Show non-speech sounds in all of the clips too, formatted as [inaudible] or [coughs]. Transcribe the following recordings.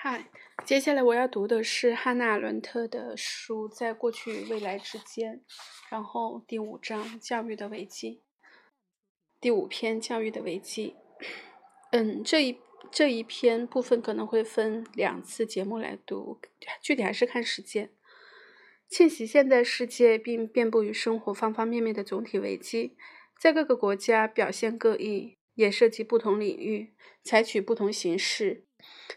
嗨，接下来我要读的是汉娜·伦特的书《在过去与未来之间》，然后第五章教育的危机，第五篇教育的危机。嗯，这一这一篇部分可能会分两次节目来读，具体还是看时间。侵袭现代世界并遍布于生活方方面面的总体危机，在各个国家表现各异，也涉及不同领域，采取不同形式。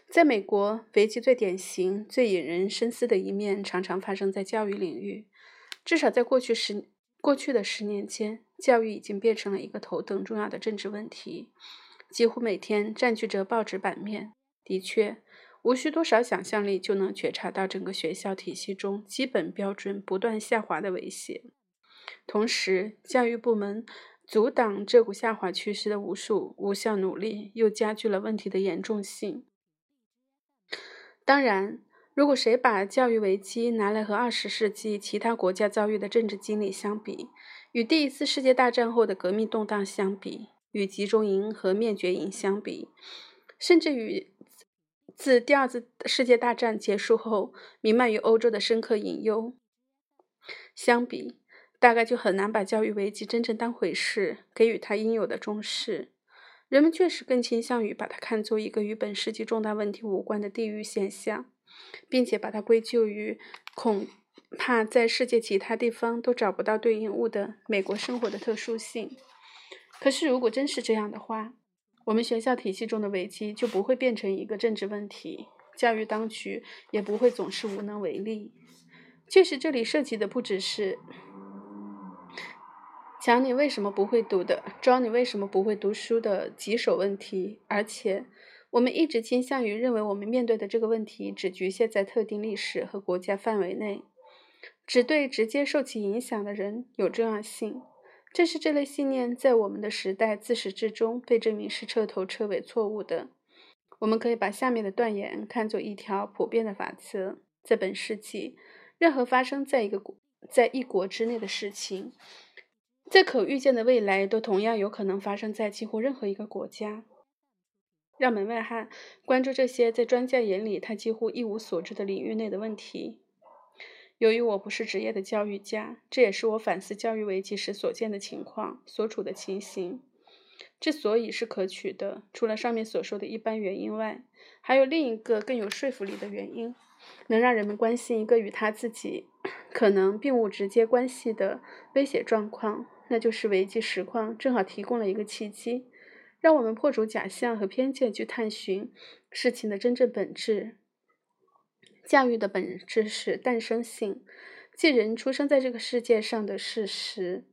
在美国，危机最典型、最引人深思的一面，常常发生在教育领域。至少在过去十过去的十年间，教育已经变成了一个头等重要的政治问题，几乎每天占据着报纸版面。的确，无需多少想象力就能觉察到整个学校体系中基本标准不断下滑的威胁。同时，教育部门阻挡这股下滑趋势的无数无效努力，又加剧了问题的严重性。当然，如果谁把教育危机拿来和二十世纪其他国家遭遇的政治经历相比，与第一次世界大战后的革命动荡相比，与集中营和灭绝营相比，甚至与自第二次世界大战结束后弥漫于欧洲的深刻隐忧相比，大概就很难把教育危机真正当回事，给予它应有的重视。人们确实更倾向于把它看作一个与本世纪重大问题无关的地域现象，并且把它归咎于恐怕在世界其他地方都找不到对应物的美国生活的特殊性。可是，如果真是这样的话，我们学校体系中的危机就不会变成一个政治问题，教育当局也不会总是无能为力。确实，这里涉及的不只是。讲你为什么不会读的，装你为什么不会读书的棘手问题，而且我们一直倾向于认为我们面对的这个问题只局限在特定历史和国家范围内，只对直接受其影响的人有重要性。正是这类信念在我们的时代自始至终被证明是彻头彻尾错误的。我们可以把下面的断言看作一条普遍的法则：在本世纪，任何发生在一个国在一国之内的事情。在可预见的未来，都同样有可能发生在几乎任何一个国家。让门外汉关注这些在专家眼里他几乎一无所知的领域内的问题。由于我不是职业的教育家，这也是我反思教育危机时所见的情况、所处的情形。之所以是可取的，除了上面所说的一般原因外，还有另一个更有说服力的原因，能让人们关心一个与他自己 [coughs] 可能并无直接关系的威胁状况。那就是危机实况正好提供了一个契机，让我们破除假象和偏见，去探寻事情的真正本质。教育的本质是诞生性，即人出生在这个世界上的事实。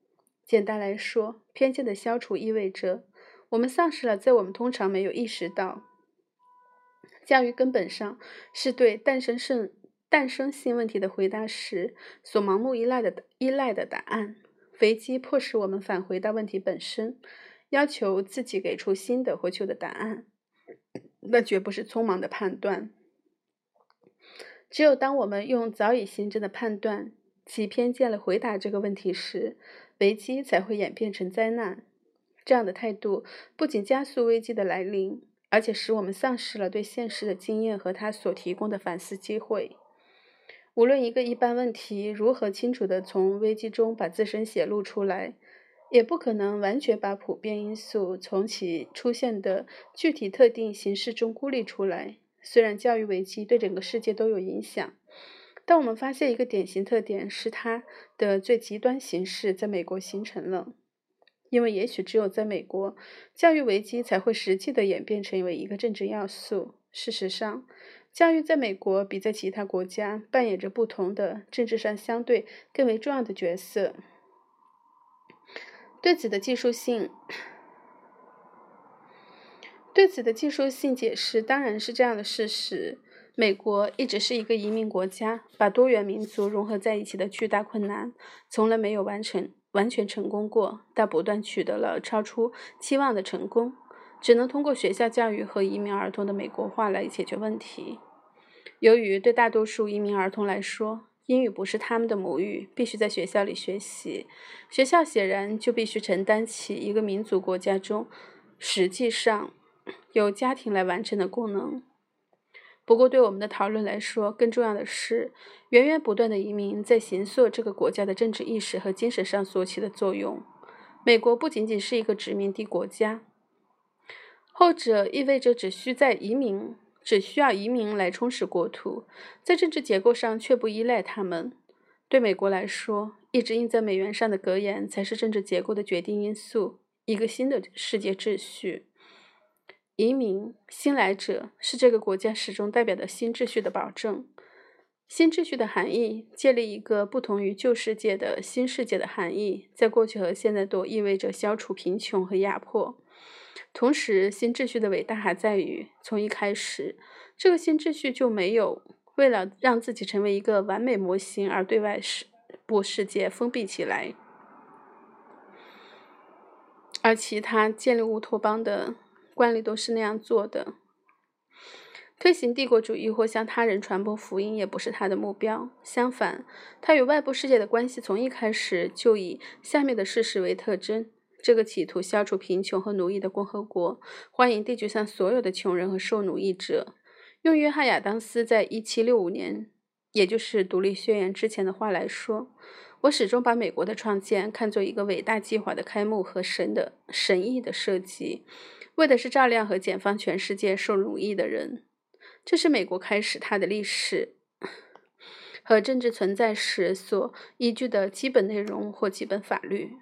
简单来说，偏见的消除意味着我们丧失了在我们通常没有意识到教育根本上是对诞生性诞生性问题的回答时所盲目依赖的依赖的答案。危机迫使我们返回到问题本身，要求自己给出新的或旧的答案。那绝不是匆忙的判断。只有当我们用早已形成的判断及偏见来回答这个问题时，危机才会演变成灾难。这样的态度不仅加速危机的来临，而且使我们丧失了对现实的经验和它所提供的反思机会。无论一个一般问题如何清楚地从危机中把自身显露出来，也不可能完全把普遍因素从其出现的具体特定形式中孤立出来。虽然教育危机对整个世界都有影响，但我们发现一个典型特点是它的最极端形式在美国形成了。因为也许只有在美国，教育危机才会实际地演变成为一个政治要素。事实上，教育在美国比在其他国家扮演着不同的政治上相对更为重要的角色。对此的技术性，对此的技术性解释当然是这样的事实：美国一直是一个移民国家，把多元民族融合在一起的巨大困难从来没有完成完全成功过，但不断取得了超出期望的成功。只能通过学校教育和移民儿童的美国化来解决问题。由于对大多数移民儿童来说，英语不是他们的母语，必须在学校里学习。学校显然就必须承担起一个民族国家中实际上由家庭来完成的功能。不过，对我们的讨论来说，更重要的是源源不断的移民在形塑这个国家的政治意识和精神上所起的作用。美国不仅仅是一个殖民地国家，后者意味着只需在移民，只需要移民来充实国土，在政治结构上却不依赖他们。对美国来说，一直印在美元上的格言才是政治结构的决定因素。一个新的世界秩序，移民、新来者是这个国家始终代表的新秩序的保证。新秩序的含义，建立一个不同于旧世界的新世界的含义，在过去和现在都意味着消除贫穷和压迫。同时，新秩序的伟大还在于，从一开始，这个新秩序就没有为了让自己成为一个完美模型而对外世部世界封闭起来。而其他建立乌托邦的惯例都是那样做的。推行帝国主义或向他人传播福音也不是他的目标。相反，他与外部世界的关系从一开始就以下面的事实为特征：这个企图消除贫穷和奴役的共和国，欢迎地球上所有的穷人和受奴役者。用约翰·亚当斯在1765年，也就是独立宣言之前的话来说。我始终把美国的创建看作一个伟大计划的开幕和神的神意的设计，为的是照亮和解放全世界受奴役的人。这是美国开始它的历史和政治存在时所依据的基本内容或基本法律，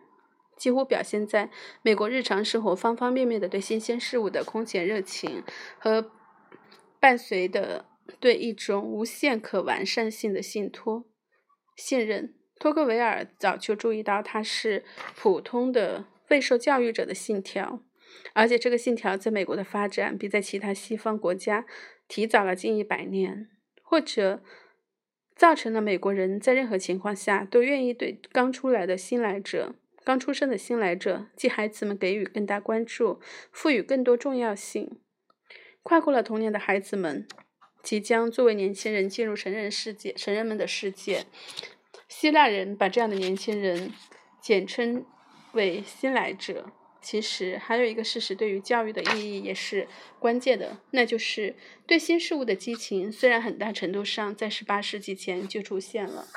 几乎表现在美国日常生活方方面面的对新鲜事物的空前热情和伴随的对一种无限可完善性的信托、信任。托克维尔早就注意到，它是普通的未受教育者的信条，而且这个信条在美国的发展比在其他西方国家提早了近一百年，或者造成了美国人在任何情况下都愿意对刚出来的新来者、刚出生的新来者即孩子们给予更大关注，赋予更多重要性。跨过了童年的孩子们，即将作为年轻人进入成人世界、成人们的世界。希腊人把这样的年轻人简称为新来者。其实还有一个事实，对于教育的意义也是关键的，那就是对新事物的激情，虽然很大程度上在18世纪前就出现了，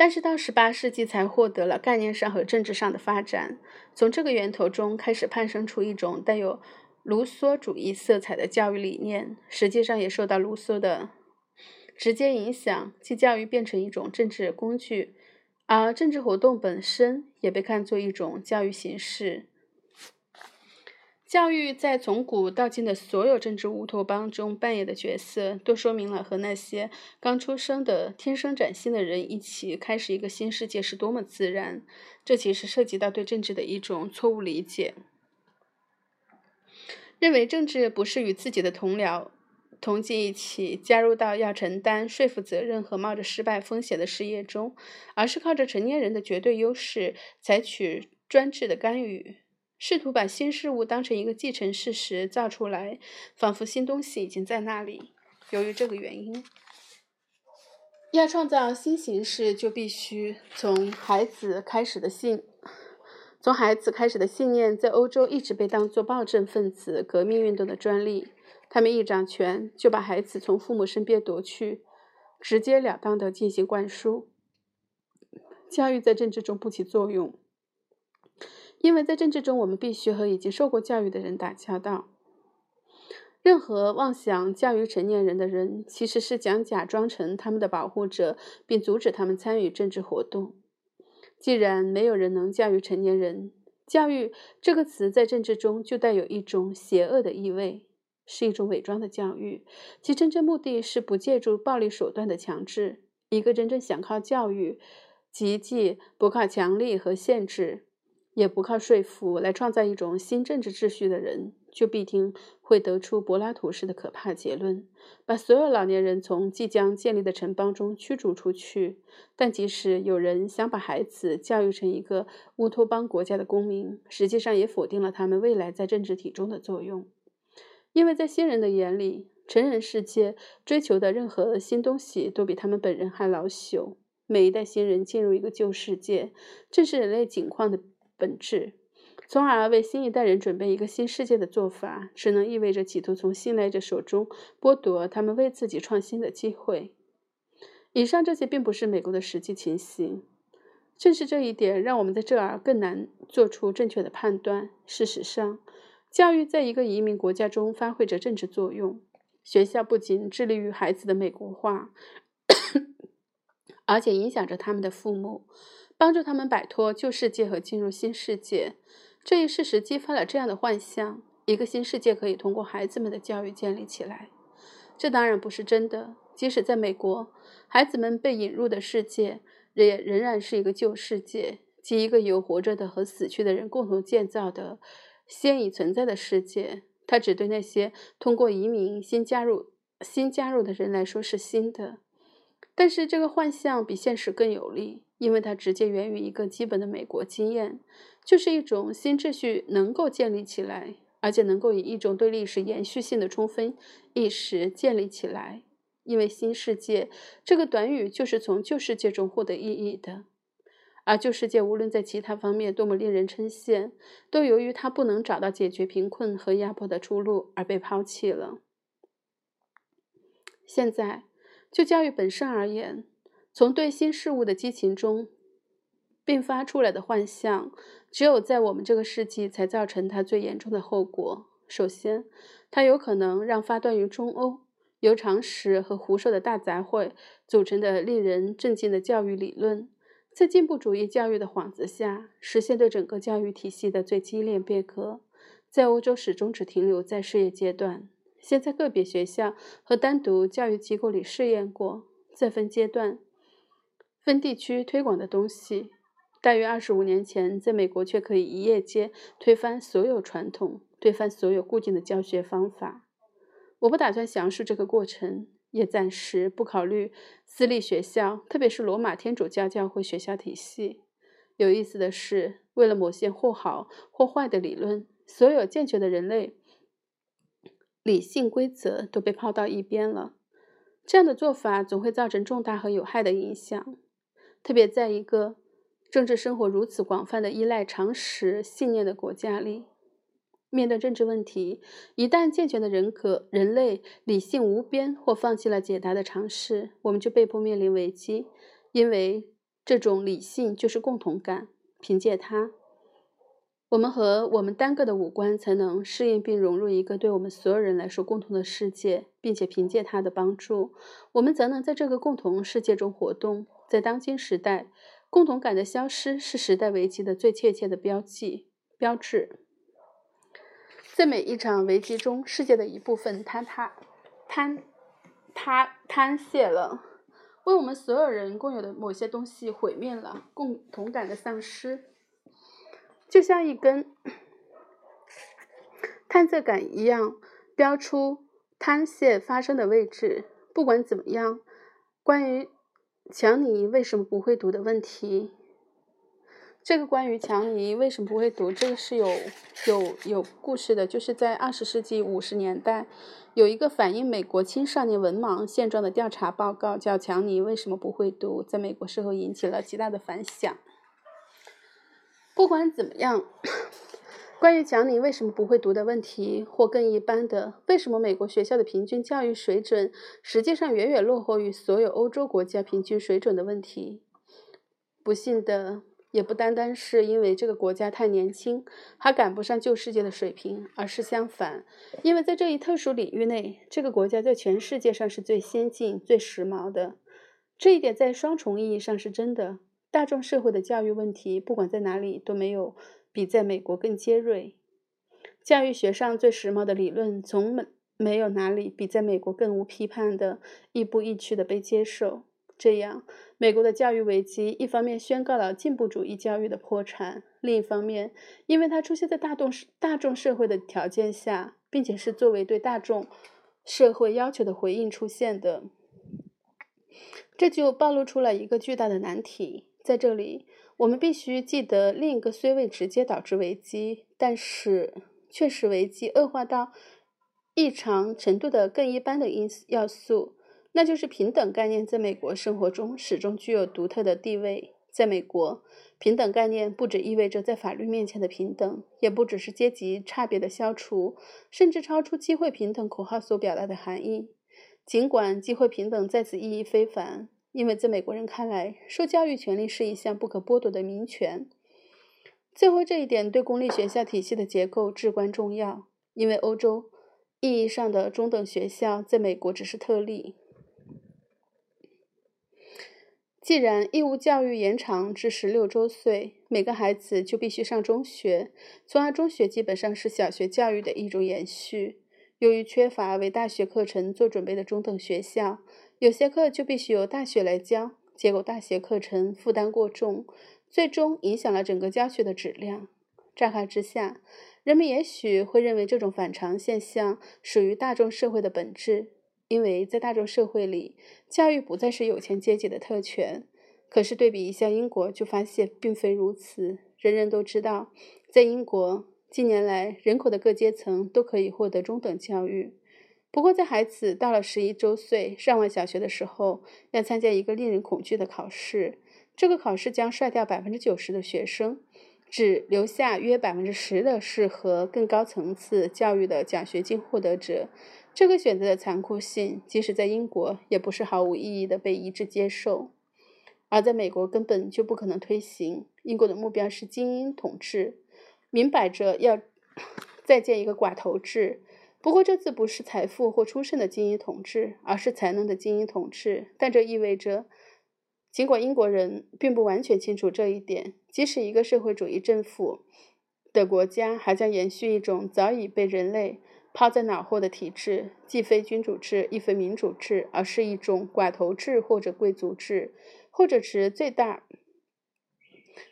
但是到18世纪才获得了概念上和政治上的发展。从这个源头中开始攀升出一种带有卢梭主义色彩的教育理念，实际上也受到卢梭的。直接影响，即教育变成一种政治工具，而政治活动本身也被看作一种教育形式。教育在从古到今的所有政治乌托邦中扮演的角色，都说明了和那些刚出生的天生崭新的人一起开始一个新世界是多么自然。这其实涉及到对政治的一种错误理解，认为政治不是与自己的同僚。同济一起加入到要承担说服责任和冒着失败风险的事业中，而是靠着成年人的绝对优势采取专制的干预，试图把新事物当成一个既成事实造出来，仿佛新东西已经在那里。由于这个原因，要创造新形式，就必须从孩子开始的信，从孩子开始的信念，在欧洲一直被当作暴政分子革命运动的专利。他们一掌权就把孩子从父母身边夺去，直截了当地进行灌输。教育在政治中不起作用，因为在政治中我们必须和已经受过教育的人打交道。任何妄想教育成年人的人，其实是想假装成他们的保护者，并阻止他们参与政治活动。既然没有人能教育成年人，教育这个词在政治中就带有一种邪恶的意味。是一种伪装的教育，其真正目的是不借助暴力手段的强制。一个真正想靠教育，即既不靠强力和限制，也不靠说服来创造一种新政治秩序的人，就必定会得出柏拉图式的可怕结论：把所有老年人从即将建立的城邦中驱逐出去。但即使有人想把孩子教育成一个乌托邦国家的公民，实际上也否定了他们未来在政治体中的作用。因为在新人的眼里，成人世界追求的任何新东西都比他们本人还老朽。每一代新人进入一个旧世界，正是人类景况的本质。从而为新一代人准备一个新世界的做法，只能意味着企图从新来者手中剥夺他们为自己创新的机会。以上这些并不是美国的实际情形。正是这一点，让我们在这儿更难做出正确的判断。事实上，教育在一个移民国家中发挥着政治作用。学校不仅致力于孩子的美国化，[coughs] 而且影响着他们的父母，帮助他们摆脱旧世界和进入新世界。这一事实激发了这样的幻象：一个新世界可以通过孩子们的教育建立起来。这当然不是真的。即使在美国，孩子们被引入的世界。也仍然是一个旧世界，即一个由活着的和死去的人共同建造的现已存在的世界。它只对那些通过移民新加入新加入的人来说是新的。但是这个幻象比现实更有利，因为它直接源于一个基本的美国经验，就是一种新秩序能够建立起来，而且能够以一种对历史延续性的充分意识建立起来。因为“新世界”这个短语就是从旧世界中获得意义的，而旧世界无论在其他方面多么令人称羡，都由于它不能找到解决贫困和压迫的出路而被抛弃了。现在，就教育本身而言，从对新事物的激情中并发出来的幻象，只有在我们这个世纪才造成它最严重的后果。首先，它有可能让发端于中欧。由常识和胡说的大杂烩组成的令人震惊的教育理论，在进步主义教育的幌子下，实现对整个教育体系的最激烈变革，在欧洲始终只停留在试验阶段。先在个别学校和单独教育机构里试验过，再分阶段、分地区推广的东西。大约二十五年前，在美国却可以一夜间推翻所有传统，推翻所有固定的教学方法。我不打算详述这个过程，也暂时不考虑私立学校，特别是罗马天主教教会学校体系。有意思的是，为了某些或好或坏的理论，所有健全的人类理性规则都被抛到一边了。这样的做法总会造成重大和有害的影响，特别在一个政治生活如此广泛的依赖常识信念的国家里。面对政治问题，一旦健全的人格、人类理性无边或放弃了解答的尝试，我们就被迫面临危机。因为这种理性就是共同感，凭借它，我们和我们单个的五官才能适应并融入一个对我们所有人来说共同的世界，并且凭借它的帮助，我们则能在这个共同世界中活动。在当今时代，共同感的消失是时代危机的最确切的标记、标志。在每一场危机中，世界的一部分坍塌、坍塌、坍陷了，为我们所有人共有的某些东西毁灭了，共同感的丧失，就像一根 [clears throat] 探测杆一样，标出坍陷发生的位置。不管怎么样，关于强尼为什么不会读的问题。这个关于强尼为什么不会读，这个是有有有故事的。就是在二十世纪五十年代，有一个反映美国青少年文盲现状的调查报告，叫《强尼为什么不会读》，在美国社会引起了极大的反响。不管怎么样，关于讲你为什么不会读的问题，或更一般的，为什么美国学校的平均教育水准实际上远远落后于所有欧洲国家平均水准的问题，不幸的。也不单单是因为这个国家太年轻，还赶不上旧世界的水平，而是相反，因为在这一特殊领域内，这个国家在全世界上是最先进、最时髦的。这一点在双重意义上是真的。大众社会的教育问题，不管在哪里都没有比在美国更尖锐。教育学上最时髦的理论，从没没有哪里比在美国更无批判的亦步亦趋的被接受。这样，美国的教育危机一方面宣告了进步主义教育的破产，另一方面，因为它出现在大众大众社会的条件下，并且是作为对大众社会要求的回应出现的，这就暴露出了一个巨大的难题。在这里，我们必须记得另一个虽未直接导致危机，但是却使危机恶化到异常程度的更一般的因要素。那就是平等概念在美国生活中始终具有独特的地位。在美国，平等概念不只意味着在法律面前的平等，也不只是阶级差别的消除，甚至超出机会平等口号所表达的含义。尽管机会平等在此意义非凡，因为在美国人看来，受教育权利是一项不可剥夺的民权。最后，这一点对公立学校体系的结构至关重要，因为欧洲意义上的中等学校在美国只是特例。既然义务教育延长至十六周岁，每个孩子就必须上中学，从而中学基本上是小学教育的一种延续。由于缺乏为大学课程做准备的中等学校，有些课就必须由大学来教，结果大学课程负担过重，最终影响了整个教学的质量。乍看之下，人们也许会认为这种反常现象属于大众社会的本质。因为在大众社会里，教育不再是有钱阶级的特权。可是对比一下英国，就发现并非如此。人人都知道，在英国近年来，人口的各阶层都可以获得中等教育。不过，在孩子到了十一周岁上完小学的时候，要参加一个令人恐惧的考试。这个考试将刷掉百分之九十的学生，只留下约百分之十的适合更高层次教育的奖学金获得者。这个选择的残酷性，即使在英国也不是毫无意义的被一致接受，而在美国根本就不可能推行。英国的目标是精英统治，明摆着要 [clears throat] 再建一个寡头制。不过这次不是财富或出身的精英统治，而是才能的精英统治。但这意味着，尽管英国人并不完全清楚这一点，即使一个社会主义政府的国家，还将延续一种早已被人类。抛在脑后的体制，既非君主制，亦非民主制，而是一种寡头制或者贵族制，或者持最大，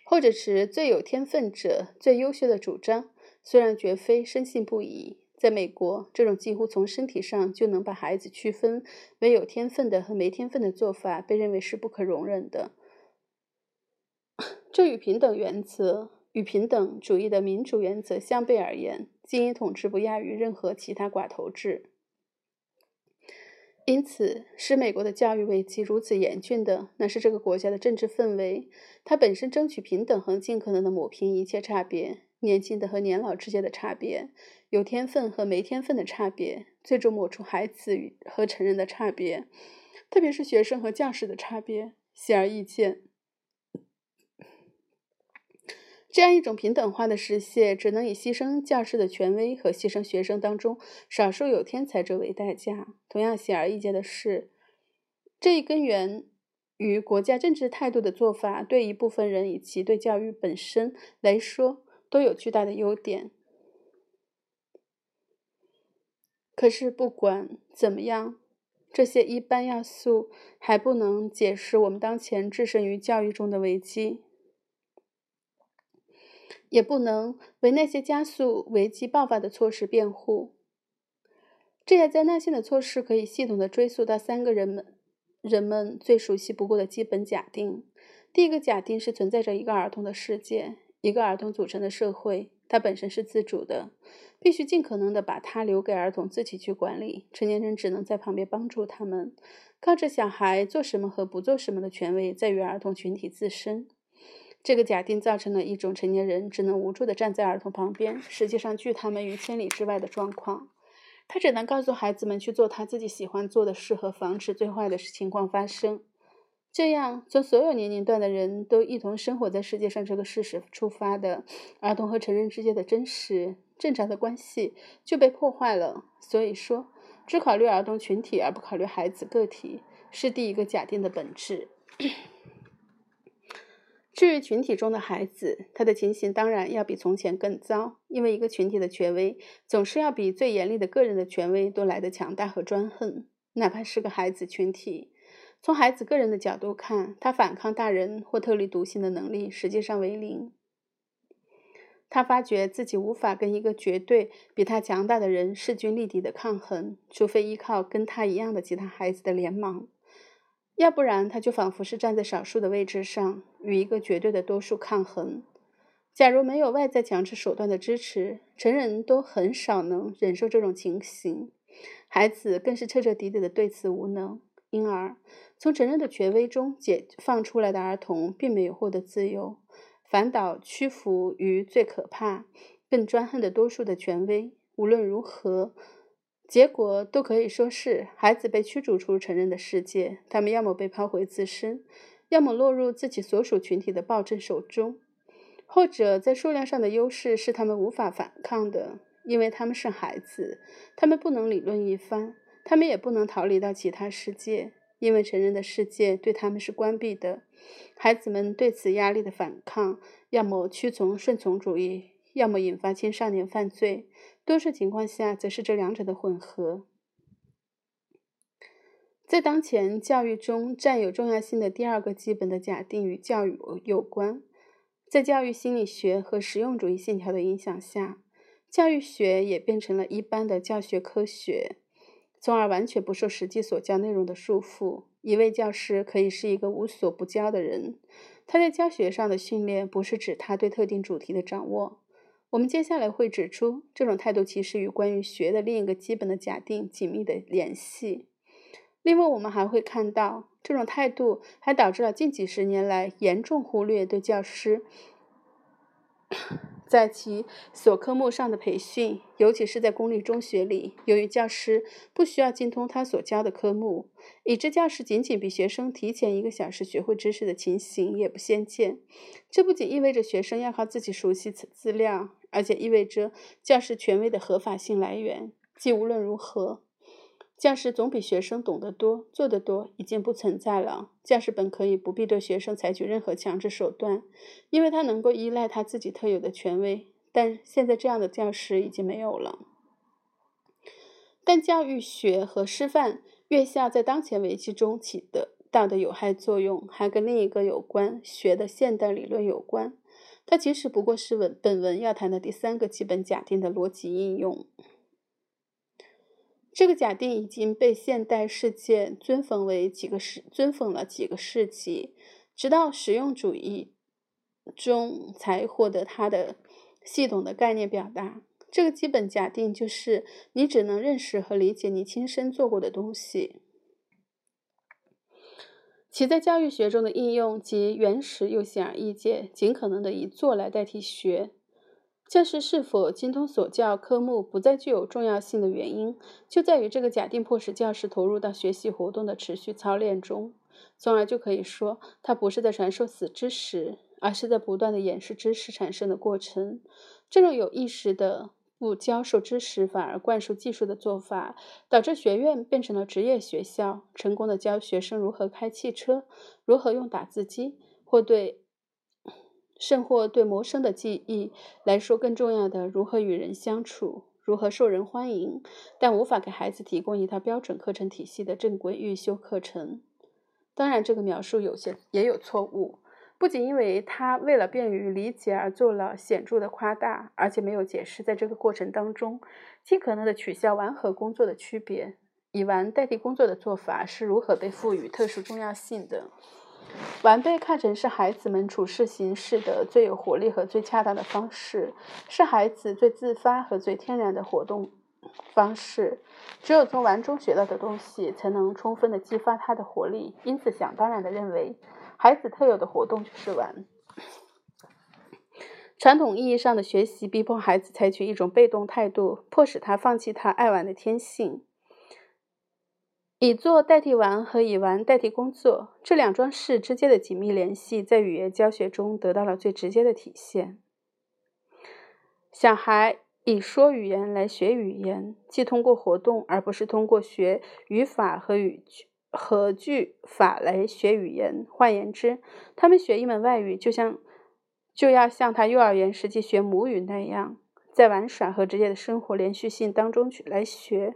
或者持最有天分者最优秀的主张。虽然绝非深信不疑，在美国，这种几乎从身体上就能把孩子区分为有天分的和没天分的做法，被认为是不可容忍的。[coughs] 这与平等原则。与平等主义的民主原则相悖而言，精英统治不亚于任何其他寡头制。因此，使美国的教育危机如此严峻的，那是这个国家的政治氛围。它本身争取平等和尽可能的抹平一切差别：年轻的和年老之间的差别，有天分和没天分的差别，最终抹除孩子与和成人的差别，特别是学生和教师的差别。显而易见。这样一种平等化的实现，只能以牺牲教师的权威和牺牲学生当中少数有天才者为代价。同样显而易见的是，这一根源于国家政治态度的做法，对一部分人以及对教育本身来说都有巨大的优点。可是不管怎么样，这些一般要素还不能解释我们当前置身于教育中的危机。也不能为那些加速危机爆发的措施辩护。这些灾难性的措施可以系统的追溯到三个人们人们最熟悉不过的基本假定。第一个假定是存在着一个儿童的世界，一个儿童组成的社会，它本身是自主的，必须尽可能的把它留给儿童自己去管理，成年人只能在旁边帮助他们。靠着小孩做什么和不做什么的权威在于儿童群体自身。这个假定造成了一种成年人只能无助地站在儿童旁边，实际上拒他们于千里之外的状况。他只能告诉孩子们去做他自己喜欢做的事和防止最坏的情况发生。这样，从所有年龄段的人都一同生活在世界上这个事实出发的儿童和成人之间的真实正常的关系就被破坏了。所以说，只考虑儿童群体而不考虑孩子个体，是第一个假定的本质。至于群体中的孩子，他的情形当然要比从前更糟，因为一个群体的权威总是要比最严厉的个人的权威都来得强大和专横。哪怕是个孩子群体，从孩子个人的角度看，他反抗大人或特立独行的能力实际上为零。他发觉自己无法跟一个绝对比他强大的人势均力敌的抗衡，除非依靠跟他一样的其他孩子的联盟。要不然，他就仿佛是站在少数的位置上，与一个绝对的多数抗衡。假如没有外在强制手段的支持，成人都很少能忍受这种情形，孩子更是彻彻底底的对此无能。因而，从成人的权威中解放出来的儿童并没有获得自由，反倒屈服于最可怕、更专横的多数的权威。无论如何，结果都可以说是孩子被驱逐出成人的世界。他们要么被抛回自身，要么落入自己所属群体的暴政手中。后者在数量上的优势是他们无法反抗的，因为他们是孩子，他们不能理论一番，他们也不能逃离到其他世界，因为成人的世界对他们是关闭的。孩子们对此压力的反抗，要么屈从顺从主义，要么引发青少年犯罪，多数情况下则是这两者的混合。在当前教育中占有重要性的第二个基本的假定与教育有关。在教育心理学和实用主义线条的影响下，教育学也变成了一般的教学科学，从而完全不受实际所教内容的束缚。一位教师可以是一个无所不教的人，他在教学上的训练不是指他对特定主题的掌握。我们接下来会指出，这种态度其实与关于学的另一个基本的假定紧密的联系。另外，我们还会看到。这种态度还导致了近几十年来严重忽略对教师在其所科目上的培训，尤其是在公立中学里。由于教师不需要精通他所教的科目，以致教师仅仅比学生提前一个小时学会知识的情形也不鲜见。这不仅意味着学生要靠自己熟悉此资料，而且意味着教师权威的合法性来源，即无论如何。教师总比学生懂得多、做得多，已经不存在了。教师本可以不必对学生采取任何强制手段，因为他能够依赖他自己特有的权威。但现在这样的教师已经没有了。但教育学和师范院校在当前危机中起的到的有害作用，还跟另一个有关学的现代理论有关。它其实不过是文本文要谈的第三个基本假定的逻辑应用。这个假定已经被现代世界尊奉为几个世尊奉了几个世纪，直到实用主义中才获得它的系统的概念表达。这个基本假定就是：你只能认识和理解你亲身做过的东西。其在教育学中的应用及原始又显而易见，尽可能的以做来代替学。教师是否精通所教科目不再具有重要性的原因，就在于这个假定迫使教师投入到学习活动的持续操练中，从而就可以说，他不是在传授死知识，而是在不断的演示知识产生的过程。这种有意识的不教授知识，反而灌输技术的做法，导致学院变成了职业学校，成功的教学生如何开汽车，如何用打字机，或对。甚或对谋生的记忆来说更重要的，如何与人相处，如何受人欢迎，但无法给孩子提供一套标准课程体系的正规预修课程。当然，这个描述有些也有错误，不仅因为他为了便于理解而做了显著的夸大，而且没有解释在这个过程当中尽可能的取消玩和工作的区别，以玩代替工作的做法是如何被赋予特殊重要性的。玩被看成是孩子们处事行事的最有活力和最恰当的方式，是孩子最自发和最天然的活动方式。只有从玩中学到的东西，才能充分的激发他的活力。因此，想当然的认为，孩子特有的活动就是玩。传统意义上的学习逼迫孩子采取一种被动态度，迫使他放弃他爱玩的天性。以做代替玩和以玩代替工作这两桩事之间的紧密联系，在语言教学中得到了最直接的体现。小孩以说语言来学语言，既通过活动，而不是通过学语法和语和句法来学语言。换言之，他们学一门外语，就像就要像他幼儿园时期学母语那样。在玩耍和直接的生活连续性当中去来学，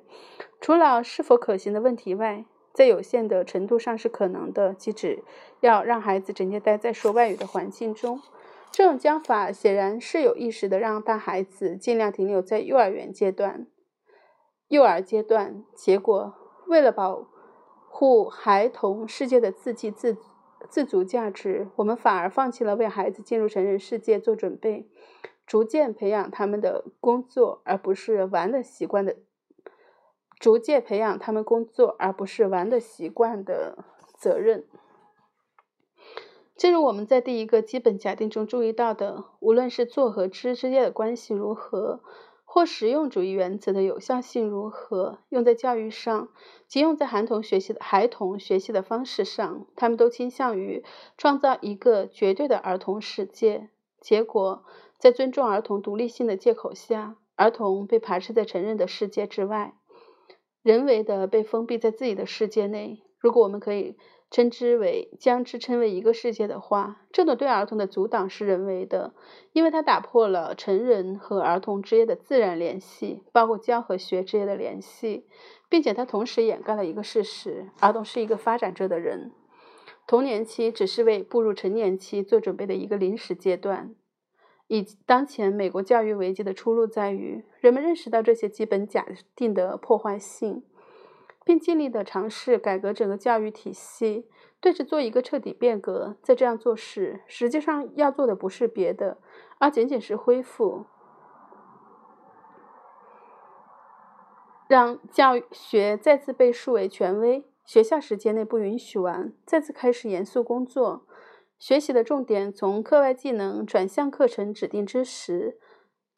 除了是否可行的问题外，在有限的程度上是可能的，即只要让孩子整天待在说外语的环境中。这种讲法显然是有意识的，让大孩子尽量停留在幼儿园阶段、幼儿阶段。结果，为了保护孩童世界的自给自自足价值，我们反而放弃了为孩子进入成人世界做准备。逐渐培养他们的工作，而不是玩的习惯的逐渐培养他们工作而不是玩的习惯的责任。正如我们在第一个基本假定中注意到的，无论是做和知之间的关系如何，或实用主义原则的有效性如何，用在教育上及用在孩童学习的孩童学习的方式上，他们都倾向于创造一个绝对的儿童世界。结果，在尊重儿童独立性的借口下，儿童被排斥在成人的世界之外，人为的被封闭在自己的世界内。如果我们可以。称之为将之称为一个世界的话，这种对儿童的阻挡是人为的，因为它打破了成人和儿童之间的自然联系，包括教和学之间的联系，并且它同时掩盖了一个事实：儿童是一个发展着的人，童年期只是为步入成年期做准备的一个临时阶段。以当前美国教育危机的出路在于，人们认识到这些基本假定的破坏性。并尽力地尝试改革整个教育体系，对之做一个彻底变革。在这样做时，实际上要做的不是别的，而仅仅是恢复，让教学再次被树为权威。学校时间内不允许玩，再次开始严肃工作。学习的重点从课外技能转向课程指定知识。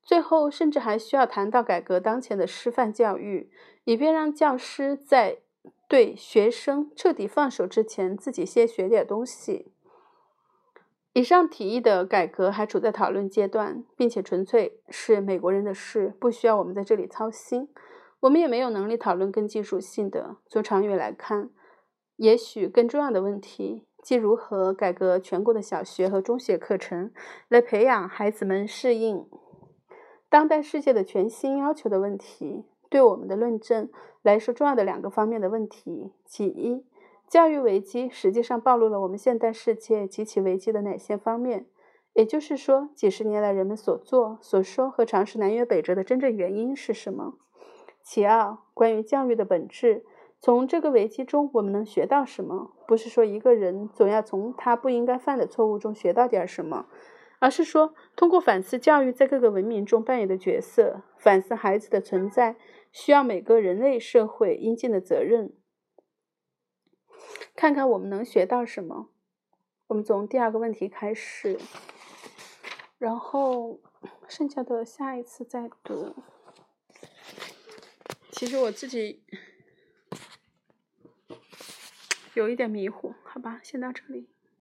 最后，甚至还需要谈到改革当前的师范教育，以便让教师在对学生彻底放手之前，自己先学点东西。以上提议的改革还处在讨论阶段，并且纯粹是美国人的事，不需要我们在这里操心。我们也没有能力讨论更技术性的、从长远来看，也许更重要的问题，即如何改革全国的小学和中学课程，来培养孩子们适应。当代世界的全新要求的问题，对我们的论证来说重要的两个方面的问题：其一，教育危机实际上暴露了我们现代世界及其危机的哪些方面？也就是说，几十年来人们所做、所说和尝试南辕北辙的真正原因是什么？其二，关于教育的本质，从这个危机中我们能学到什么？不是说一个人总要从他不应该犯的错误中学到点什么。而是说，通过反思教育在各个文明中扮演的角色，反思孩子的存在需要每个人类社会应尽的责任，看看我们能学到什么。我们从第二个问题开始，然后剩下的下一次再读。其实我自己有一点迷糊，好吧，先到这里。